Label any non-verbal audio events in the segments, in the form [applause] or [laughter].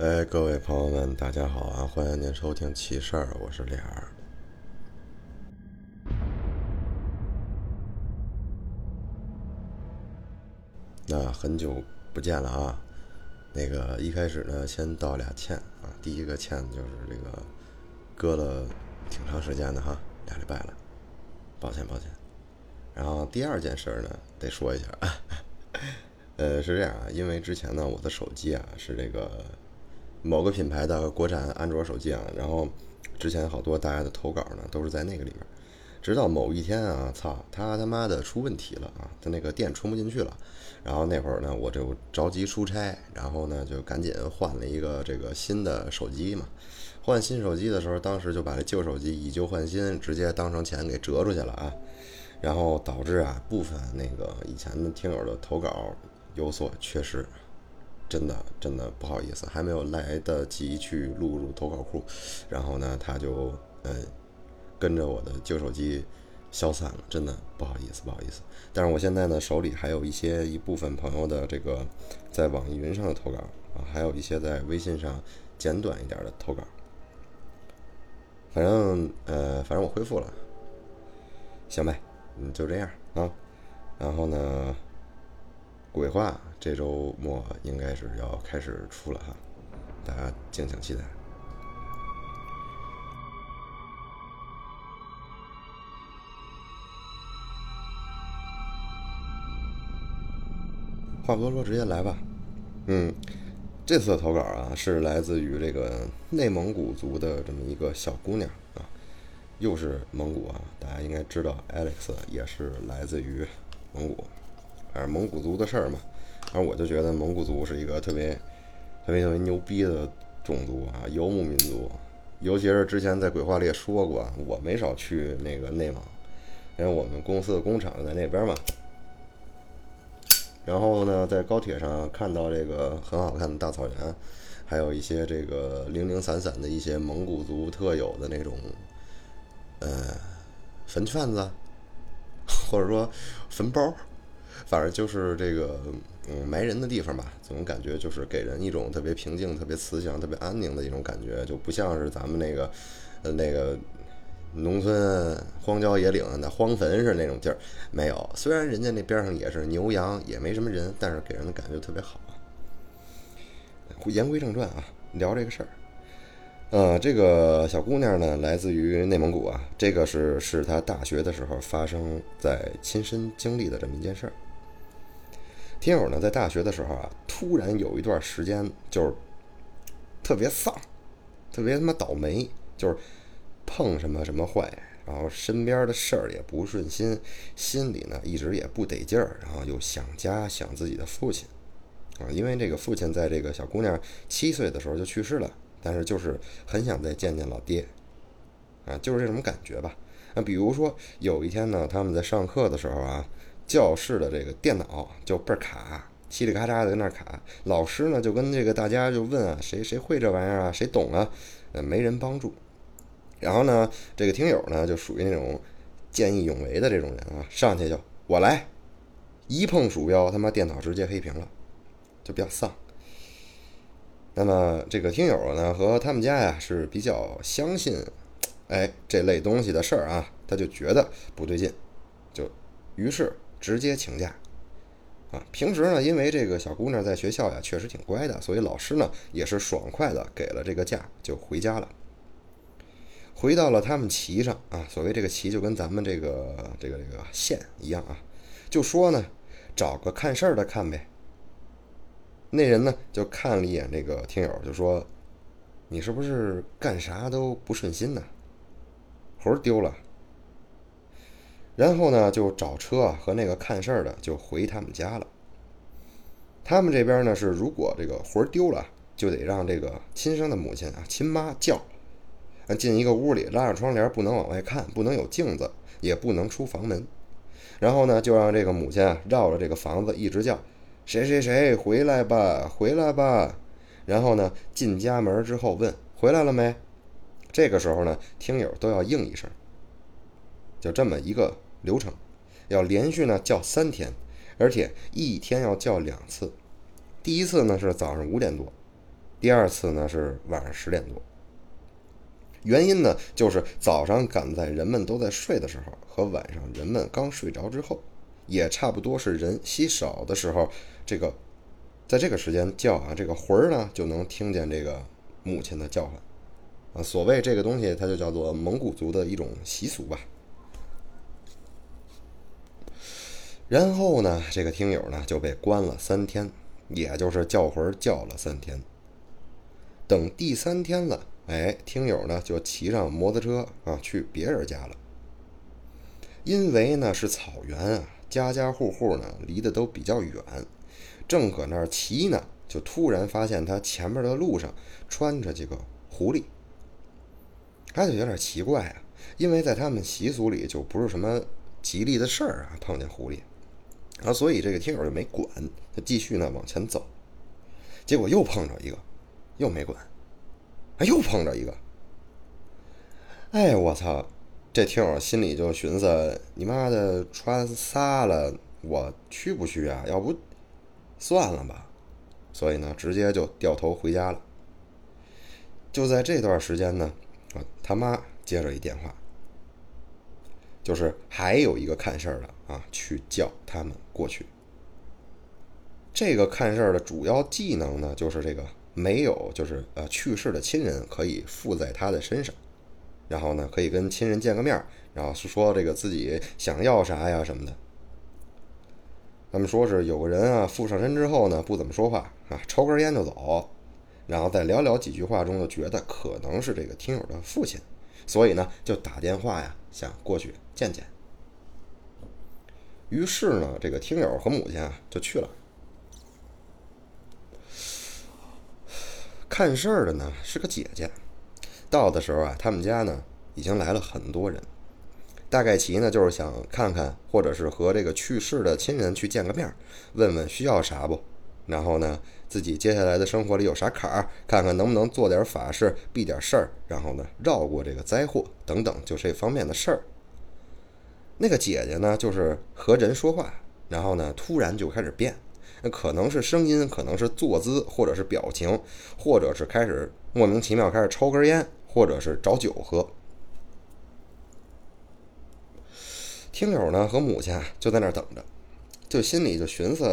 哎，各位朋友们，大家好啊！欢迎您收听奇事儿，我是脸儿。那很久不见了啊！那个一开始呢，先道俩歉啊。第一个歉就是这个搁了挺长时间的哈，俩礼拜了，抱歉抱歉。然后第二件事呢，得说一下，[laughs] 呃，是这样啊，因为之前呢，我的手机啊是这个某个品牌的国产安卓手机啊，然后之前好多大家的投稿呢都是在那个里面。直到某一天啊，操，他他妈的出问题了啊，他那个电充不进去了。然后那会儿呢，我就着急出差，然后呢就赶紧换了一个这个新的手机嘛。换新手机的时候，当时就把这旧手机以旧换新，直接当成钱给折出去了啊。然后导致啊部分那个以前的听友的投稿有所缺失，真的真的不好意思，还没有来得及去录入投稿库，然后呢他就嗯。跟着我的旧手机消散了，真的不好意思，不好意思。但是我现在呢，手里还有一些一部分朋友的这个在网易云上的投稿啊，还有一些在微信上简短一点的投稿。反正呃，反正我恢复了，行呗，嗯，就这样啊。然后呢，鬼话这周末应该是要开始出了哈，大家敬请期待。话不多说，直接来吧。嗯，这次的投稿啊，是来自于这个内蒙古族的这么一个小姑娘啊，又是蒙古啊。大家应该知道，Alex 也是来自于蒙古，反正蒙古族的事儿嘛。反正我就觉得蒙古族是一个特别、特别特别牛逼的种族啊，游牧民族。尤其是之前在鬼话里也说过，我没少去那个内蒙，因为我们公司的工厂在那边嘛。然后呢，在高铁上看到这个很好看的大草原，还有一些这个零零散散的一些蒙古族特有的那种，呃，坟圈子，或者说坟包，反正就是这个嗯埋人的地方吧。总感觉就是给人一种特别平静、特别慈祥、特别安宁的一种感觉，就不像是咱们那个呃那个。农村荒郊野岭的荒坟似的那种地儿没有，虽然人家那边上也是牛羊，也没什么人，但是给人的感觉特别好。言归正传啊，聊这个事儿。呃，这个小姑娘呢，来自于内蒙古啊，这个是是她大学的时候发生在亲身经历的这么一件事儿。听友呢，在大学的时候啊，突然有一段时间就是特别丧，特别他妈倒霉，就是。碰什么什么坏，然后身边的事儿也不顺心，心里呢一直也不得劲儿，然后又想家想自己的父亲，啊，因为这个父亲在这个小姑娘七岁的时候就去世了，但是就是很想再见见老爹，啊，就是这种感觉吧。那比如说有一天呢，他们在上课的时候啊，教室的这个电脑就倍儿卡，嘁里咔嚓的在那卡，老师呢就跟这个大家就问啊，谁谁会这玩意儿啊，谁懂啊？呃，没人帮助。然后呢，这个听友呢就属于那种见义勇为的这种人啊，上去就我来，一碰鼠标，他妈电脑直接黑屏了，就比较丧。那么这个听友呢和他们家呀是比较相信，哎这类东西的事儿啊，他就觉得不对劲，就于是直接请假。啊，平时呢因为这个小姑娘在学校呀确实挺乖的，所以老师呢也是爽快的给了这个假就回家了。回到了他们旗上啊，所谓这个旗就跟咱们这个这个这个县一样啊，就说呢，找个看事儿的看呗。那人呢就看了一眼这个听友，就说：“你是不是干啥都不顺心呢？活丢了。”然后呢就找车和那个看事儿的就回他们家了。他们这边呢是，如果这个活丢了，就得让这个亲生的母亲啊亲妈叫。进一个屋里，拉上窗帘，不能往外看，不能有镜子，也不能出房门。然后呢，就让这个母亲啊绕着这个房子一直叫：“谁谁谁回来吧，回来吧。”然后呢，进家门之后问：“回来了没？”这个时候呢，听友都要应一声。就这么一个流程，要连续呢叫三天，而且一天要叫两次。第一次呢是早上五点多，第二次呢是晚上十点多。原因呢，就是早上赶在人们都在睡的时候，和晚上人们刚睡着之后，也差不多是人稀少的时候，这个在这个时间叫啊，这个魂儿呢就能听见这个母亲的叫唤啊。所谓这个东西，它就叫做蒙古族的一种习俗吧。然后呢，这个听友呢就被关了三天，也就是叫魂叫了三天。等第三天了，哎，听友呢就骑上摩托车啊去别人家了。因为呢是草原啊，家家户户呢离得都比较远，正搁那儿骑呢，就突然发现他前面的路上穿着这个狐狸，他就有点奇怪啊，因为在他们习俗里就不是什么吉利的事儿啊，碰见狐狸。啊，所以这个听友就没管，他继续呢往前走，结果又碰着一个，又没管，啊，又碰着一个，哎，我操！这听友心里就寻思：你妈的，穿仨了，我去不去啊？要不算了吧。所以呢，直接就掉头回家了。就在这段时间呢，啊，他妈接着一电话。就是还有一个看事儿的啊，去叫他们过去。这个看事儿的主要技能呢，就是这个没有，就是呃去世的亲人可以附在他的身上，然后呢可以跟亲人见个面，然后是说这个自己想要啥呀什么的。他们说是有个人啊附上身之后呢不怎么说话啊，[laughs] 抽根烟就走，然后在寥寥几句话中就觉得可能是这个听友的父亲，所以呢就打电话呀想过去。见见。于是呢，这个听友和母亲啊就去了。看事儿的呢是个姐姐。到的时候啊，他们家呢已经来了很多人。大概其呢就是想看看，或者是和这个去世的亲人去见个面，问问需要啥不，然后呢自己接下来的生活里有啥坎儿，看看能不能做点法事避点事儿，然后呢绕过这个灾祸等等，就这方面的事儿。那个姐姐呢，就是和人说话，然后呢，突然就开始变，那可能是声音，可能是坐姿，或者是表情，或者是开始莫名其妙开始抽根烟，或者是找酒喝。听友呢和母亲就在那儿等着，就心里就寻思，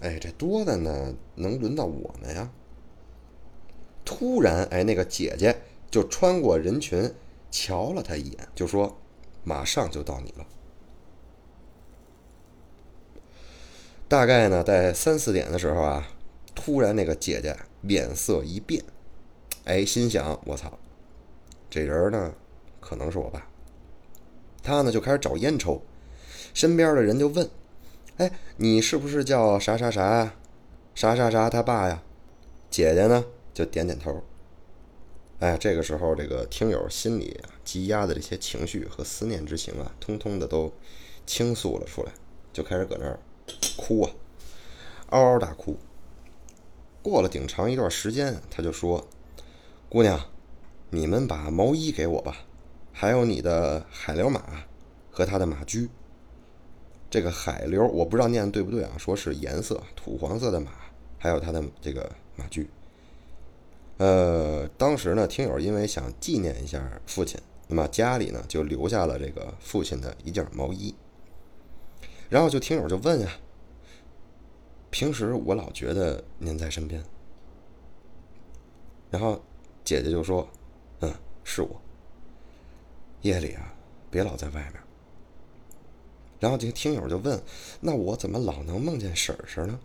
哎，这多的呢，能轮到我们呀？突然，哎，那个姐姐就穿过人群，瞧了他一眼，就说。马上就到你了。大概呢，在三四点的时候啊，突然那个姐姐脸色一变，哎，心想：我操，这人呢，可能是我爸。他呢就开始找烟抽，身边的人就问：“哎，你是不是叫啥啥啥呀，啥啥啥他爸呀？”姐姐呢就点点头。哎，这个时候，这个听友心里啊积压的这些情绪和思念之情啊，通通的都倾诉了出来，就开始搁那儿哭啊，嗷嗷大哭。过了挺长一段时间，他就说：“姑娘，你们把毛衣给我吧，还有你的海流马和他的马驹。这个海流我不知道念的对不对啊，说是颜色土黄色的马，还有他的这个马驹。”呃，当时呢，听友因为想纪念一下父亲，那么家里呢就留下了这个父亲的一件毛衣。然后就听友就问呀：“平时我老觉得您在身边。”然后姐姐就说：“嗯，是我。夜里啊，别老在外面。”然后这个听友就问：“那我怎么老能梦见婶婶呢？”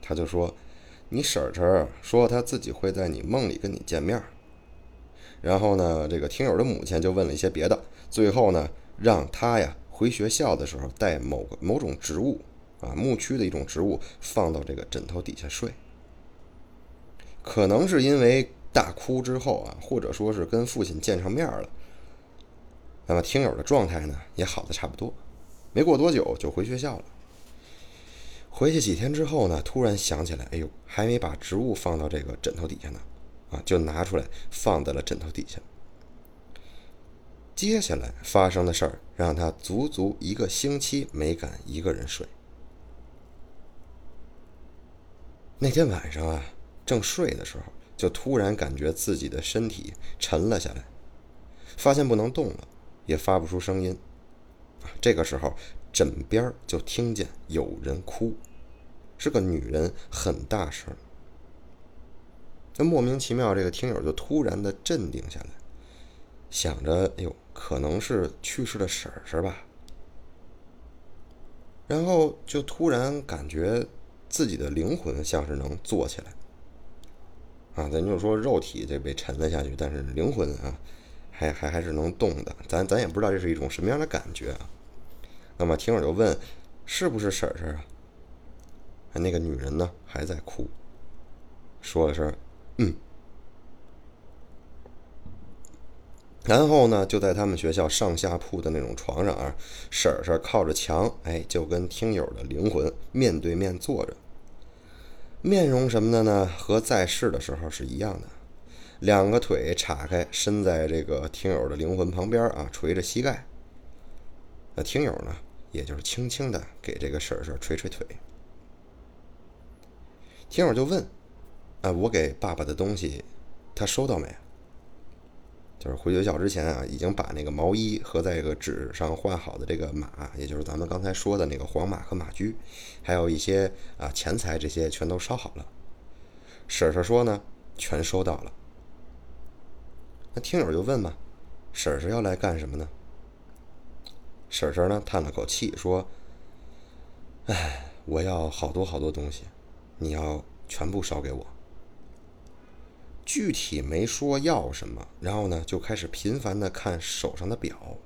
他就说。你婶婶说她自己会在你梦里跟你见面，然后呢，这个听友的母亲就问了一些别的，最后呢，让他呀回学校的时候带某个某种植物啊，牧区的一种植物放到这个枕头底下睡。可能是因为大哭之后啊，或者说是跟父亲见上面了，那么听友的状态呢也好的差不多，没过多久就回学校了。回去几天之后呢，突然想起来，哎呦，还没把植物放到这个枕头底下呢，啊，就拿出来放在了枕头底下。接下来发生的事儿让他足足一个星期没敢一个人睡。那天晚上啊，正睡的时候，就突然感觉自己的身体沉了下来，发现不能动了，也发不出声音。这个时候，枕边就听见有人哭，是个女人，很大声。那莫名其妙，这个听友就突然的镇定下来，想着：“哎呦，可能是去世的婶婶吧。”然后就突然感觉自己的灵魂像是能坐起来。啊，咱就说肉体这被沉了下去，但是灵魂啊，还还还是能动的。咱咱也不知道这是一种什么样的感觉啊。那么听友就问：“是不是婶婶啊？”那个女人呢还在哭，说了声。嗯，然后呢，就在他们学校上下铺的那种床上啊，婶婶靠着墙，哎，就跟听友的灵魂面对面坐着，面容什么的呢，和在世的时候是一样的，两个腿岔开，伸在这个听友的灵魂旁边啊，垂着膝盖。那听友呢，也就是轻轻的给这个婶婶捶捶腿。听友就问。啊，我给爸爸的东西，他收到没？就是回学校之前啊，已经把那个毛衣和在这个纸上画好的这个马，也就是咱们刚才说的那个黄马和马驹，还有一些啊钱财，这些全都烧好了。婶婶说呢，全收到了。那听友就问嘛，婶婶要来干什么呢？婶婶呢叹了口气说：“哎，我要好多好多东西，你要全部烧给我。”具体没说要什么，然后呢，就开始频繁的看手上的表。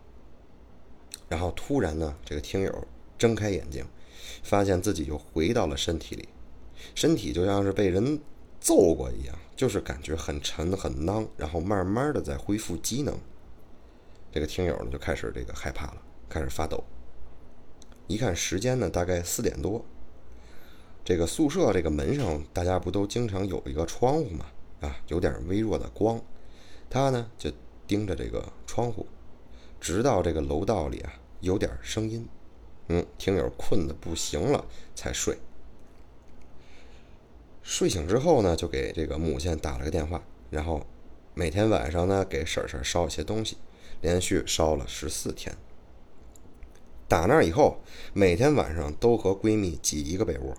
然后突然呢，这个听友睁开眼睛，发现自己又回到了身体里，身体就像是被人揍过一样，就是感觉很沉很囊，然后慢慢的在恢复机能。这个听友呢就开始这个害怕了，开始发抖。一看时间呢，大概四点多。这个宿舍这个门上，大家不都经常有一个窗户吗？啊，有点微弱的光，他呢就盯着这个窗户，直到这个楼道里啊有点声音，嗯，听友困得不行了才睡。睡醒之后呢，就给这个母亲打了个电话，然后每天晚上呢给婶婶烧一些东西，连续烧了十四天。打那以后，每天晚上都和闺蜜挤一个被窝，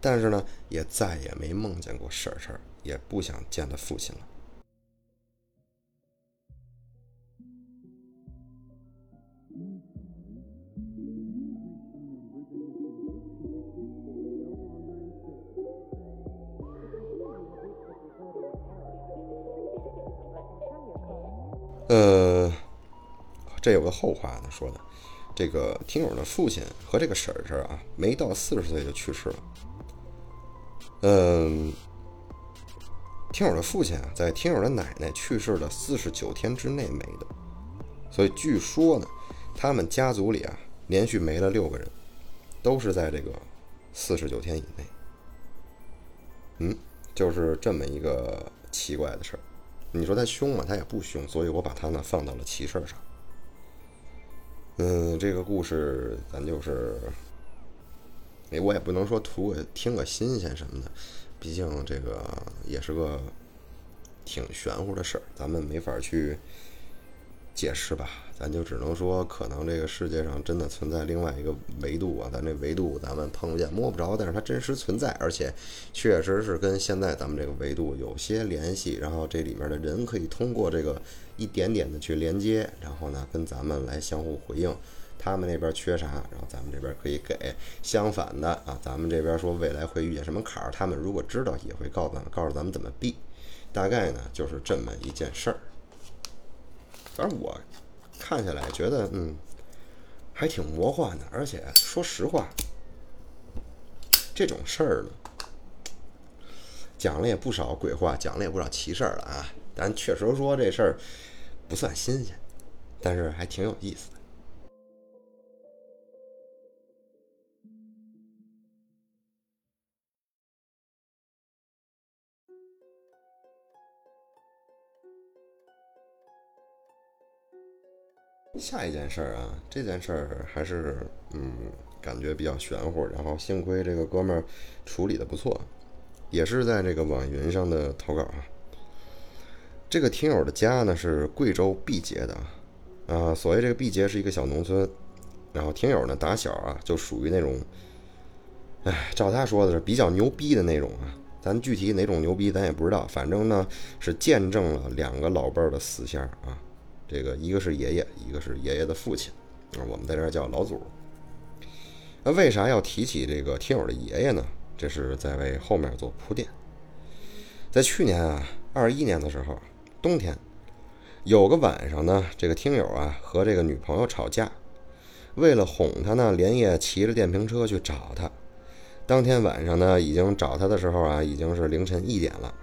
但是呢也再也没梦见过婶婶。也不想见他父亲了。呃，这有个后话呢，说的，这个听友的父亲和这个婶婶啊，没到四十岁就去世了。嗯。听友的父亲啊，在听友的奶奶去世的四十九天之内没的，所以据说呢，他们家族里啊，连续没了六个人，都是在这个四十九天以内。嗯，就是这么一个奇怪的事儿。你说他凶吗？他也不凶，所以我把他呢放到了奇事上。嗯，这个故事咱就是，哎，我也不能说图个听个新鲜什么的。毕竟这个也是个挺玄乎的事儿，咱们没法去解释吧。咱就只能说，可能这个世界上真的存在另外一个维度啊。咱这维度咱们碰不见、摸不着，但是它真实存在，而且确实是跟现在咱们这个维度有些联系。然后这里面的人可以通过这个一点点的去连接，然后呢跟咱们来相互回应。他们那边缺啥，然后咱们这边可以给；相反的啊，咱们这边说未来会遇见什么坎儿，他们如果知道，也会告诉咱们，告诉咱们怎么避。大概呢，就是这么一件事儿。反正我看下来觉得，嗯，还挺魔幻的。而且说实话，这种事儿呢，讲了也不少鬼话，讲了也不少奇事儿了啊。咱确实说这事儿不算新鲜，但是还挺有意思的。下一件事儿啊，这件事儿还是嗯，感觉比较玄乎。然后幸亏这个哥们儿处理的不错。也是在这个网云上的投稿啊。这个听友的家呢是贵州毕节的啊，啊，所谓这个毕节是一个小农村，然后听友呢打小啊就属于那种，哎，照他说的是比较牛逼的那种啊，咱具体哪种牛逼咱也不知道，反正呢是见证了两个老辈儿的死相啊，这个一个是爷爷，一个是爷爷的父亲，啊，我们在这儿叫老祖。那为啥要提起这个听友的爷爷呢？这是在为后面做铺垫。在去年啊，二一年的时候。冬天，有个晚上呢，这个听友啊和这个女朋友吵架，为了哄她呢，连夜骑着电瓶车去找她。当天晚上呢，已经找她的时候啊，已经是凌晨一点了。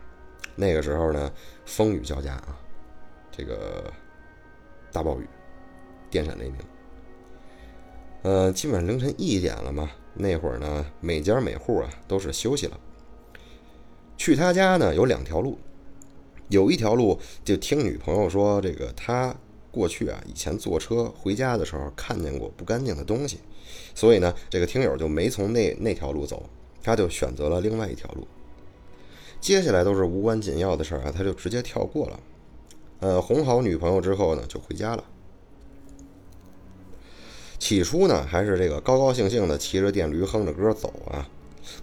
那个时候呢，风雨交加啊，这个大暴雨，电闪雷鸣。呃，基本上凌晨一点了嘛，那会儿呢，每家每户啊都是休息了。去他家呢，有两条路。有一条路，就听女朋友说，这个他过去啊，以前坐车回家的时候看见过不干净的东西，所以呢，这个听友就没从那那条路走，他就选择了另外一条路。接下来都是无关紧要的事儿啊，他就直接跳过了。呃，哄好女朋友之后呢，就回家了。起初呢，还是这个高高兴兴的骑着电驴哼着歌走啊，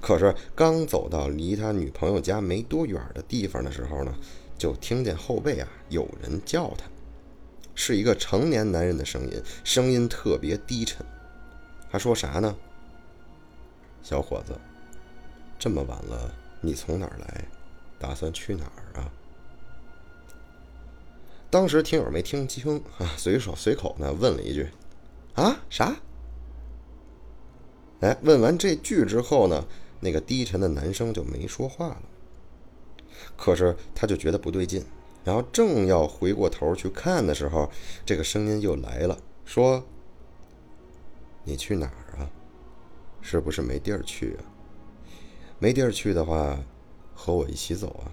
可是刚走到离他女朋友家没多远的地方的时候呢。就听见后背啊有人叫他，是一个成年男人的声音，声音特别低沉。他说啥呢？小伙子，这么晚了，你从哪儿来？打算去哪儿啊？当时听友没听清 [laughs] 啊，随手随口呢问了一句：“啊，啥？”哎，问完这句之后呢，那个低沉的男生就没说话了。可是他就觉得不对劲，然后正要回过头去看的时候，这个声音又来了，说：“你去哪儿啊？是不是没地儿去啊？没地儿去的话，和我一起走啊！”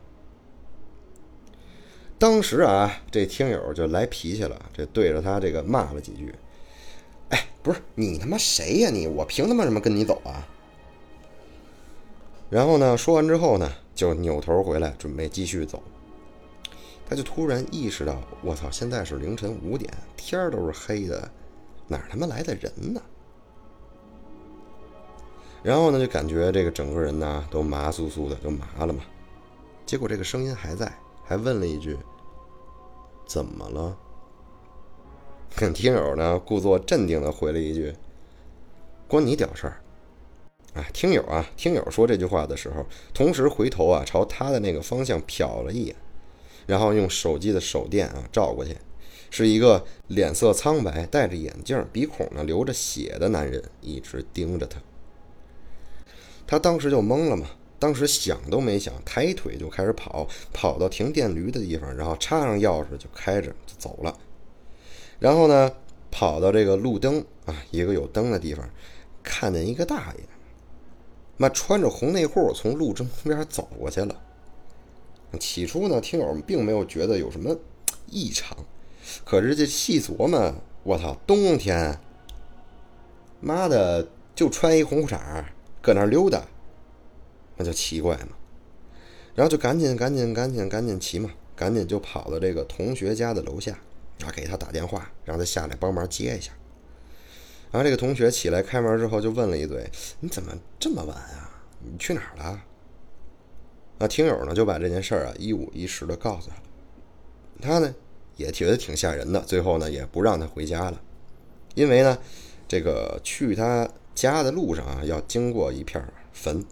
当时啊，这听友就来脾气了，这对着他这个骂了几句：“哎，不是你他妈谁呀你？我凭他妈什么跟你走啊？”然后呢，说完之后呢？就扭头回来，准备继续走。他就突然意识到，我操，现在是凌晨五点，天都是黑的，哪他妈来的人呢？然后呢，就感觉这个整个人呢都麻酥酥的，就麻了嘛。结果这个声音还在，还问了一句：“怎么了？”听友呢故作镇定的回了一句：“关你屌事儿。”啊，听友啊，听友说这句话的时候，同时回头啊，朝他的那个方向瞟了一眼，然后用手机的手电啊照过去，是一个脸色苍白、戴着眼镜、鼻孔呢流着血的男人，一直盯着他。他当时就懵了嘛，当时想都没想，抬腿就开始跑，跑到停电驴的地方，然后插上钥匙就开着就走了。然后呢，跑到这个路灯啊，一个有灯的地方，看见一个大爷。妈穿着红内裤从路中边走过去了。起初呢，听友们并没有觉得有什么异常，可是这细琢磨，我操，冬天，妈的就穿一红裤衩搁那溜达，那就奇怪嘛。然后就赶紧赶紧赶紧赶紧骑嘛，赶紧就跑到这个同学家的楼下，啊，给他打电话，让他下来帮忙接一下。然后这个同学起来开门之后就问了一嘴：“你怎么这么晚啊？你去哪儿了？”啊，听友呢就把这件事儿啊一五一十的告诉他了。他呢也觉得挺吓人的，最后呢也不让他回家了，因为呢这个去他家的路上啊要经过一片坟。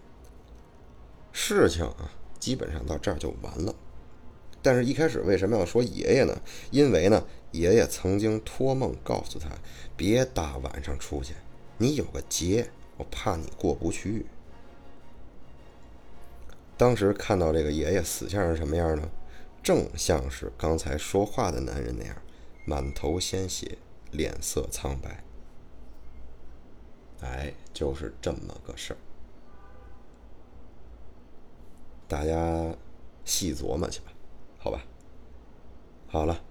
事情啊基本上到这儿就完了。但是，一开始为什么要说爷爷呢？因为呢。爷爷曾经托梦告诉他：“别大晚上出去，你有个劫，我怕你过不去。”当时看到这个爷爷死相是什么样呢？正像是刚才说话的男人那样，满头鲜血，脸色苍白。哎，就是这么个事儿，大家细琢磨去吧，好吧。好了。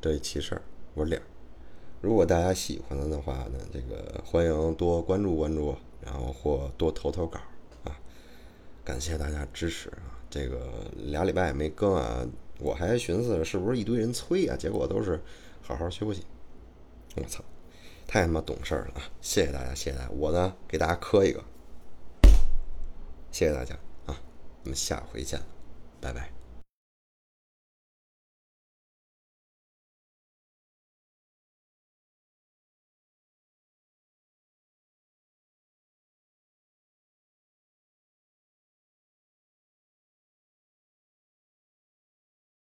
这一期事儿，我俩。如果大家喜欢的话呢，这个欢迎多关注关注，然后或多投投稿啊。感谢大家支持啊！这个俩礼拜也没更啊，我还寻思是不是一堆人催啊，结果都是好好休息。我操，太他妈懂事了啊！谢谢大家，谢谢大家。我呢，给大家磕一个，谢谢大家！我们下回见，拜拜。